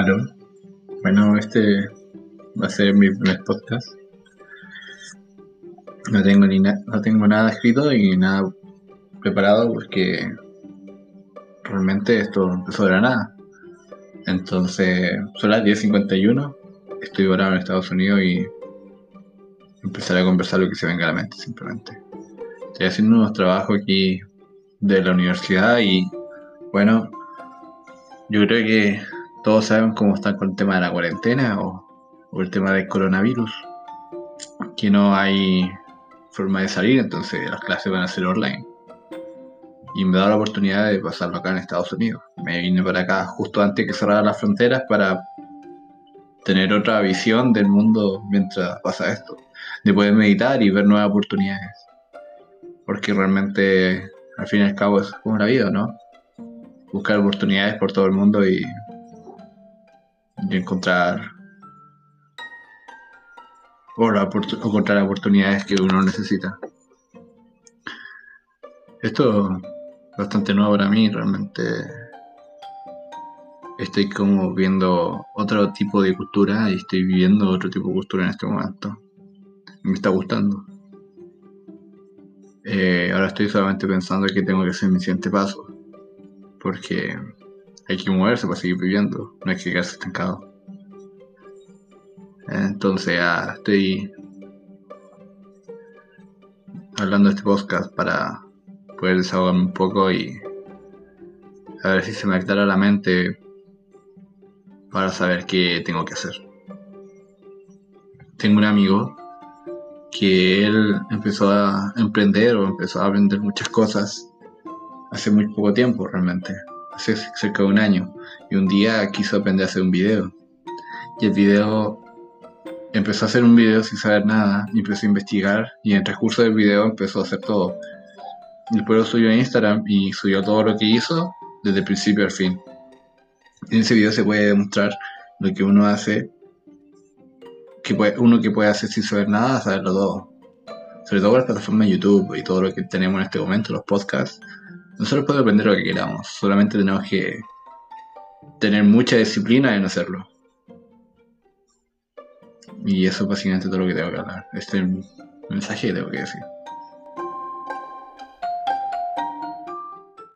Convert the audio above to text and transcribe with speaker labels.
Speaker 1: Aló. Bueno, este va a ser mi primer podcast. No tengo ni no tengo nada escrito y nada preparado porque realmente esto empezó de la nada. Entonces, son las 10.51, estoy ahora en Estados Unidos y empezaré a conversar lo que se venga a la mente simplemente. Estoy haciendo unos trabajos aquí de la universidad y bueno, yo creo que todos saben cómo están con el tema de la cuarentena o, el tema del coronavirus, que no hay forma de salir, entonces las clases van a ser online. Y me da la oportunidad de pasarlo acá en Estados Unidos. Me vine para acá justo antes que cerraran las fronteras para tener otra visión del mundo mientras pasa esto. De poder meditar y ver nuevas oportunidades. Porque realmente, al fin y al cabo, es como la vida, ¿no? Buscar oportunidades por todo el mundo y y encontrar o, encontrar oportunidades que uno necesita. Esto es bastante nuevo para mí, realmente estoy como viendo otro tipo de cultura y estoy viviendo otro tipo de cultura en este momento. Me está gustando. Eh, ahora estoy solamente pensando que tengo que hacer mi siguiente paso. Porque hay que moverse para seguir viviendo, no hay que quedarse estancado. Entonces estoy hablando de este podcast para poder desahogarme un poco y a ver si se me aclara la mente para saber qué tengo que hacer. Tengo un amigo que él empezó a emprender o empezó a aprender muchas cosas hace muy poco tiempo realmente hace cerca de un año, y un día quiso aprender a hacer un video. Y el video empezó a hacer un video sin saber nada, empezó a investigar, y en el transcurso del video empezó a hacer todo. Después lo subió a Instagram y subió todo lo que hizo desde el principio al fin. En ese video se puede demostrar lo que uno hace, que puede, uno que puede hacer sin saber nada, saberlo todo. Sobre todo con las plataformas de YouTube y todo lo que tenemos en este momento, los podcasts, nosotros podemos aprender lo que queramos, solamente tenemos que tener mucha disciplina en hacerlo. Y eso es básicamente todo lo que tengo que hablar. Este es el mensaje que tengo que decir.